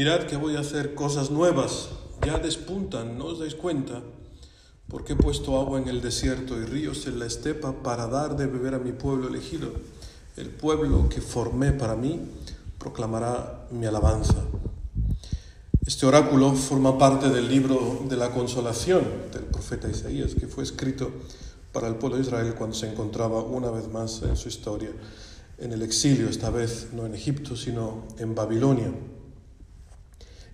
Mirad que voy a hacer cosas nuevas, ya despuntan, ¿no os dais cuenta? Porque he puesto agua en el desierto y ríos en la estepa para dar de beber a mi pueblo elegido. El pueblo que formé para mí proclamará mi alabanza. Este oráculo forma parte del libro de la consolación del profeta Isaías, que fue escrito para el pueblo de Israel cuando se encontraba una vez más en su historia en el exilio, esta vez no en Egipto, sino en Babilonia.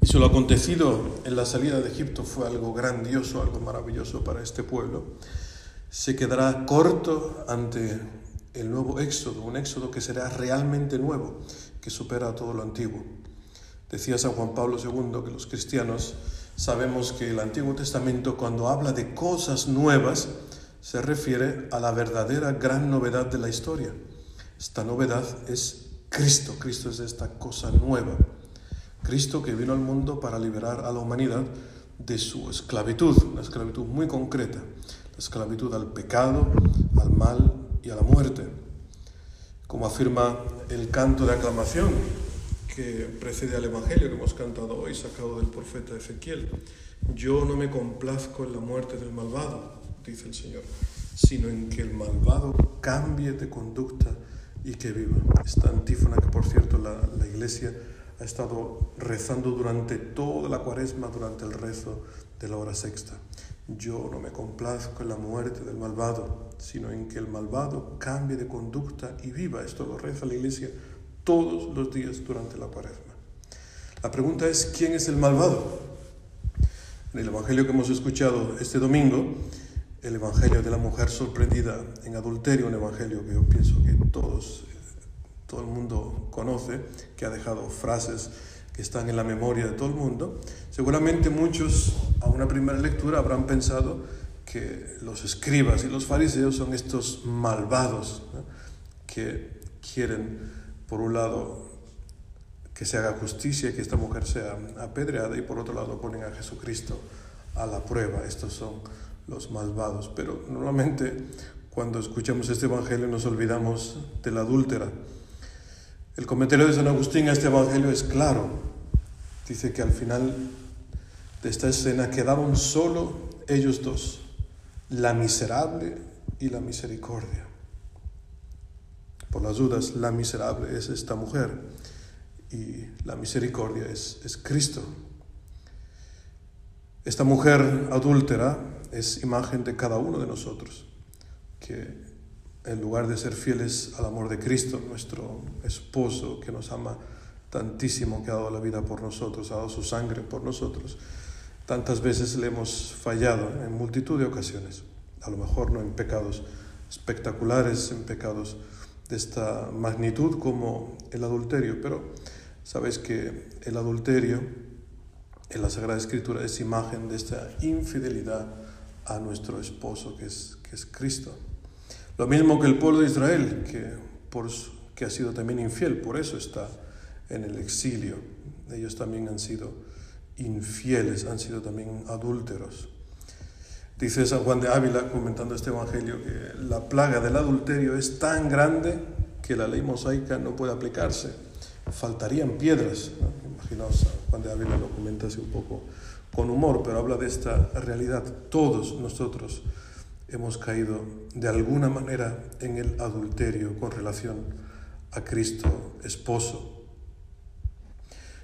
Si lo acontecido en la salida de Egipto fue algo grandioso, algo maravilloso para este pueblo, se quedará corto ante el nuevo éxodo, un éxodo que será realmente nuevo, que supera todo lo antiguo. Decía San Juan Pablo II que los cristianos sabemos que el Antiguo Testamento cuando habla de cosas nuevas se refiere a la verdadera gran novedad de la historia. Esta novedad es Cristo, Cristo es esta cosa nueva. Cristo que vino al mundo para liberar a la humanidad de su esclavitud, una esclavitud muy concreta, la esclavitud al pecado, al mal y a la muerte. Como afirma el canto de aclamación que precede al Evangelio que hemos cantado hoy, sacado del profeta Ezequiel. Yo no me complazco en la muerte del malvado, dice el Señor, sino en que el malvado cambie de conducta y que viva. Esta antífona que, por cierto, la, la Iglesia ha estado rezando durante toda la cuaresma, durante el rezo de la hora sexta. Yo no me complazco en la muerte del malvado, sino en que el malvado cambie de conducta y viva. Esto lo reza la Iglesia todos los días durante la cuaresma. La pregunta es, ¿quién es el malvado? En el Evangelio que hemos escuchado este domingo, el Evangelio de la mujer sorprendida en adulterio, un Evangelio que yo pienso que todos, todo el mundo conoce, que ha dejado frases que están en la memoria de todo el mundo, seguramente muchos a una primera lectura habrán pensado que los escribas y los fariseos son estos malvados que quieren, por un lado, que se haga justicia, que esta mujer sea apedreada y por otro lado ponen a Jesucristo a la prueba. Estos son los malvados. Pero normalmente cuando escuchamos este Evangelio nos olvidamos de la adúltera. El comentario de San Agustín a este Evangelio es claro. Dice que al final de esta escena quedaron solo ellos dos, la miserable y la misericordia. Por las dudas, la miserable es esta mujer y la misericordia es, es Cristo. Esta mujer adúltera es imagen de cada uno de nosotros, que en lugar de ser fieles al amor de Cristo, nuestro esposo que nos ama tantísimo, que ha dado la vida por nosotros, ha dado su sangre por nosotros, tantas veces le hemos fallado en multitud de ocasiones, a lo mejor no en pecados espectaculares, en pecados de esta magnitud como el adulterio, pero sabéis que el adulterio en la Sagrada Escritura es imagen de esta infidelidad a nuestro esposo que es, que es Cristo. Lo mismo que el pueblo de Israel, que, por, que ha sido también infiel, por eso está en el exilio. Ellos también han sido infieles, han sido también adúlteros. Dice San Juan de Ávila, comentando este Evangelio, que la plaga del adulterio es tan grande que la ley mosaica no puede aplicarse. Faltarían piedras. ¿no? Imaginaos, San Juan de Ávila lo comenta así un poco con humor, pero habla de esta realidad. Todos nosotros hemos caído de alguna manera en el adulterio con relación a Cristo esposo.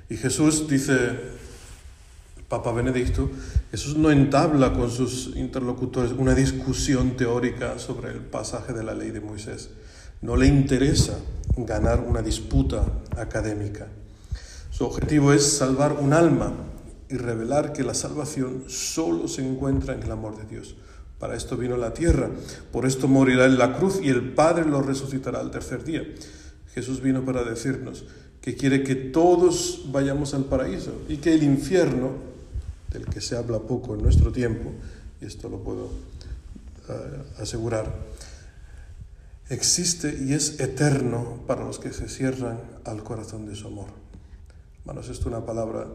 Y Jesús dice, el Papa Benedicto, Jesús no entabla con sus interlocutores una discusión teórica sobre el pasaje de la ley de Moisés. No le interesa ganar una disputa académica. Su objetivo es salvar un alma y revelar que la salvación solo se encuentra en el amor de Dios. Para esto vino la tierra, por esto morirá en la cruz y el Padre lo resucitará al tercer día. Jesús vino para decirnos que quiere que todos vayamos al paraíso y que el infierno, del que se habla poco en nuestro tiempo, y esto lo puedo uh, asegurar, existe y es eterno para los que se cierran al corazón de su amor. Hermanos, esto es una palabra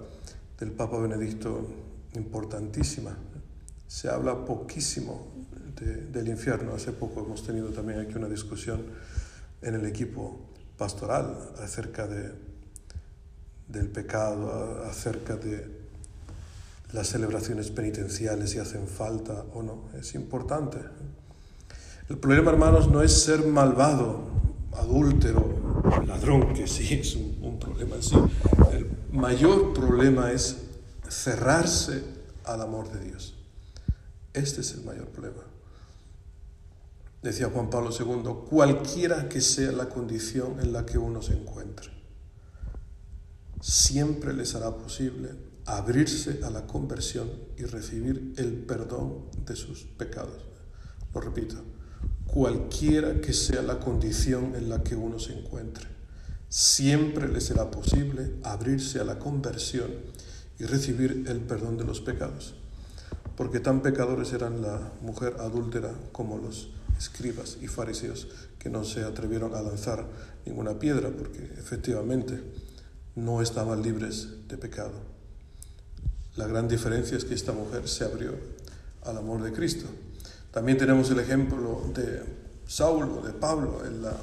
del Papa Benedicto importantísima. Se habla poquísimo de, del infierno. Hace poco hemos tenido también aquí una discusión en el equipo pastoral acerca de, del pecado, acerca de las celebraciones penitenciales, si hacen falta o no. Es importante. El problema, hermanos, no es ser malvado, adúltero, ladrón, que sí es un, un problema en sí. El mayor problema es cerrarse al amor de Dios. Este es el mayor problema. Decía Juan Pablo II, cualquiera que sea la condición en la que uno se encuentre, siempre les hará posible abrirse a la conversión y recibir el perdón de sus pecados. Lo repito, cualquiera que sea la condición en la que uno se encuentre, siempre les será posible abrirse a la conversión y recibir el perdón de los pecados. Porque tan pecadores eran la mujer adúltera como los escribas y fariseos que no se atrevieron a lanzar ninguna piedra porque efectivamente no estaban libres de pecado. La gran diferencia es que esta mujer se abrió al amor de Cristo. También tenemos el ejemplo de Saulo, de Pablo, en la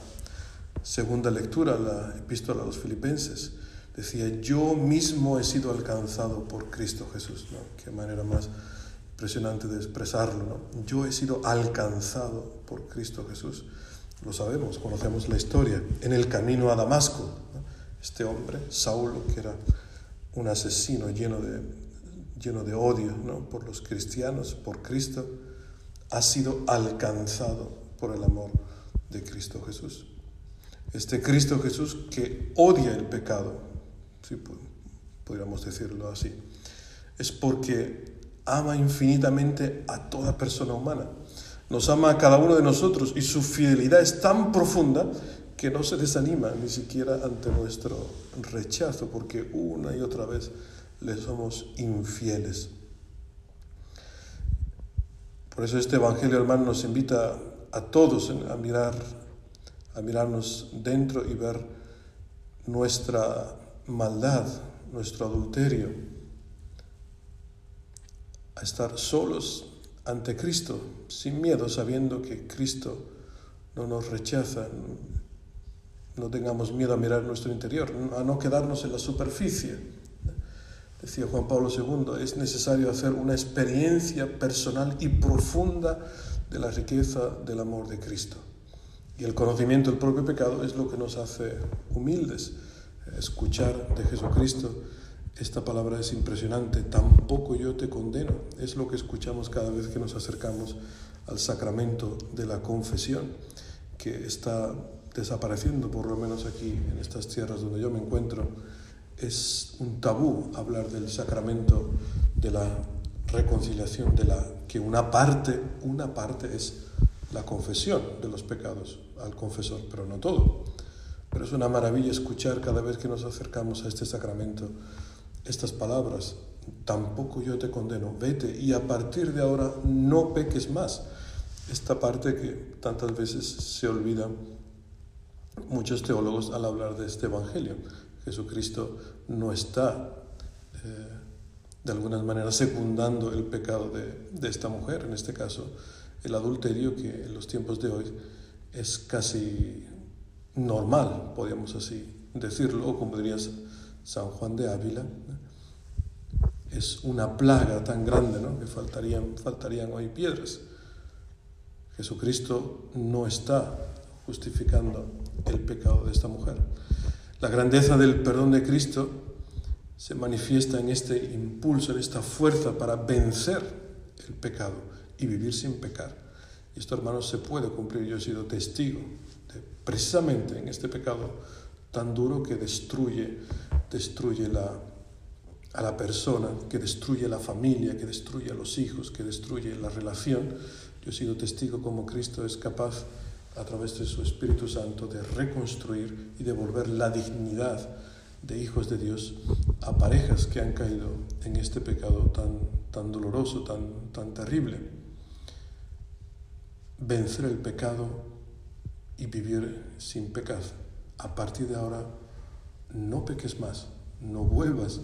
segunda lectura, la epístola a los filipenses. Decía, yo mismo he sido alcanzado por Cristo Jesús. Qué manera más impresionante de expresarlo. ¿no? Yo he sido alcanzado por Cristo Jesús. Lo sabemos, conocemos la historia. En el camino a Damasco, este hombre, Saulo, que era un asesino lleno de, lleno de odio ¿no? por los cristianos, por Cristo, ha sido alcanzado por el amor de Cristo Jesús. Este Cristo Jesús que odia el pecado, si podríamos decirlo así, es porque ama infinitamente a toda persona humana. Nos ama a cada uno de nosotros y su fidelidad es tan profunda que no se desanima ni siquiera ante nuestro rechazo, porque una y otra vez le somos infieles. Por eso este Evangelio, hermano, nos invita a todos a mirar, a mirarnos dentro y ver nuestra maldad, nuestro adulterio, a estar solos ante Cristo, sin miedo, sabiendo que Cristo no nos rechaza, no tengamos miedo a mirar nuestro interior, a no quedarnos en la superficie. Decía Juan Pablo II, es necesario hacer una experiencia personal y profunda de la riqueza del amor de Cristo. Y el conocimiento del propio pecado es lo que nos hace humildes. Escuchar de Jesucristo esta palabra es impresionante, tampoco yo te condeno. Es lo que escuchamos cada vez que nos acercamos al sacramento de la confesión, que está desapareciendo, por lo menos aquí en estas tierras donde yo me encuentro. Es un tabú hablar del sacramento de la reconciliación, de la que una parte, una parte es la confesión de los pecados al confesor, pero no todo. Pero es una maravilla escuchar cada vez que nos acercamos a este sacramento estas palabras, tampoco yo te condeno, vete y a partir de ahora no peques más. Esta parte que tantas veces se olvida muchos teólogos al hablar de este Evangelio. Jesucristo no está eh, de alguna manera secundando el pecado de, de, esta mujer, en este caso el adulterio, que en los tiempos de hoy es casi normal, podríamos así decirlo, o como dirías San Juan de Ávila, es una plaga tan grande ¿no? que faltarían, faltarían hoy piedras. Jesucristo no está justificando el pecado de esta mujer. La grandeza del perdón de Cristo se manifiesta en este impulso, en esta fuerza para vencer el pecado y vivir sin pecar. Y esto, hermanos, se puede cumplir. Yo he sido testigo de, precisamente en este pecado tan duro que destruye destruye a la persona, que destruye la familia, que destruye a los hijos, que destruye la relación. Yo he sido testigo como Cristo es capaz, a través de su Espíritu Santo, de reconstruir y devolver la dignidad de hijos de Dios a parejas que han caído en este pecado tan, tan doloroso, tan, tan terrible. Vencer el pecado y vivir sin pecado. A partir de ahora, no peques más, no vuelvas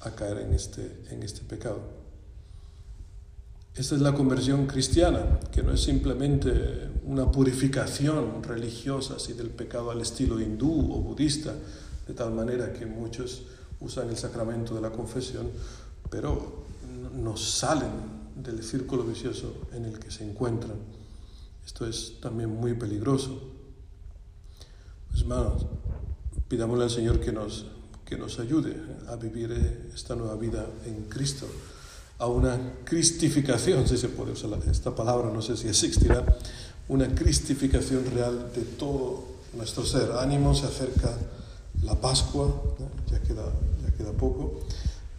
a caer en este, en este pecado. Esta es la conversión cristiana, que no es simplemente una purificación religiosa así del pecado al estilo hindú o budista, de tal manera que muchos usan el sacramento de la confesión, pero no salen del círculo vicioso en el que se encuentran. Esto es también muy peligroso. Hermanos, pidámosle al Señor que nos, que nos ayude a vivir esta nueva vida en Cristo, a una cristificación, si se puede usar esta palabra, no sé si existirá, una cristificación real de todo nuestro ser. Ánimo, se acerca la Pascua, ya, queda, ya queda poco.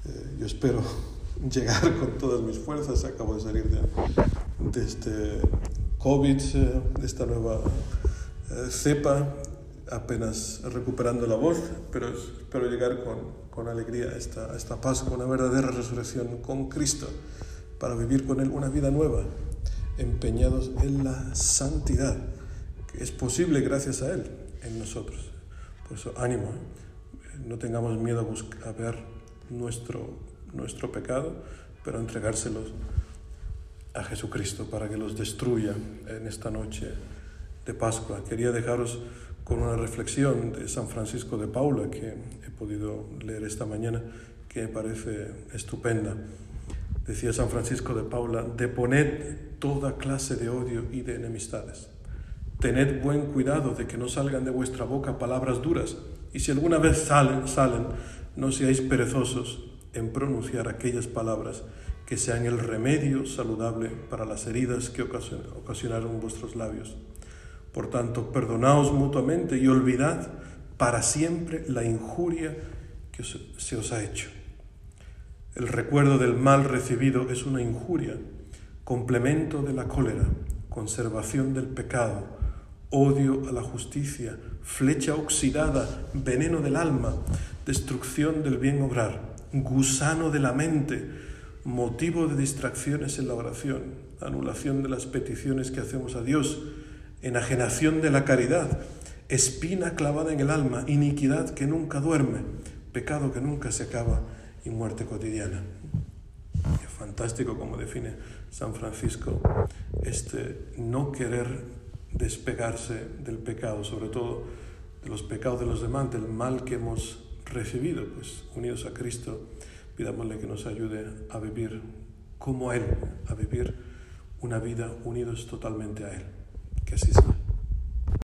Eh, yo espero llegar con todas mis fuerzas, acabo de salir de, de este COVID, eh, de esta nueva eh, cepa, apenas recuperando la voz, pero espero llegar con, con alegría a esta, a esta Pascua, una verdadera resurrección con Cristo, para vivir con Él una vida nueva, empeñados en la santidad, que es posible gracias a Él en nosotros. Por eso, ánimo, ¿eh? no tengamos miedo a, buscar, a ver nuestro, nuestro pecado, pero entregárselos a Jesucristo para que los destruya en esta noche de Pascua. Quería dejaros con una reflexión de San Francisco de Paula que he podido leer esta mañana, que me parece estupenda. Decía San Francisco de Paula, deponed toda clase de odio y de enemistades. Tened buen cuidado de que no salgan de vuestra boca palabras duras, y si alguna vez salen, salen, no seáis perezosos en pronunciar aquellas palabras que sean el remedio saludable para las heridas que ocasionaron vuestros labios. Por tanto, perdonaos mutuamente y olvidad para siempre la injuria que se os ha hecho. El recuerdo del mal recibido es una injuria, complemento de la cólera, conservación del pecado, odio a la justicia, flecha oxidada, veneno del alma, destrucción del bien obrar, gusano de la mente, motivo de distracciones en la oración, anulación de las peticiones que hacemos a Dios, enajenación de la caridad, espina clavada en el alma, iniquidad que nunca duerme, pecado que nunca se acaba y muerte cotidiana. Fantástico como define San Francisco este no querer despegarse del pecado, sobre todo de los pecados de los demás, del mal que hemos recibido, pues unidos a Cristo, pidámosle que nos ayude a vivir como Él, a vivir una vida unidos totalmente a Él. Que así sea.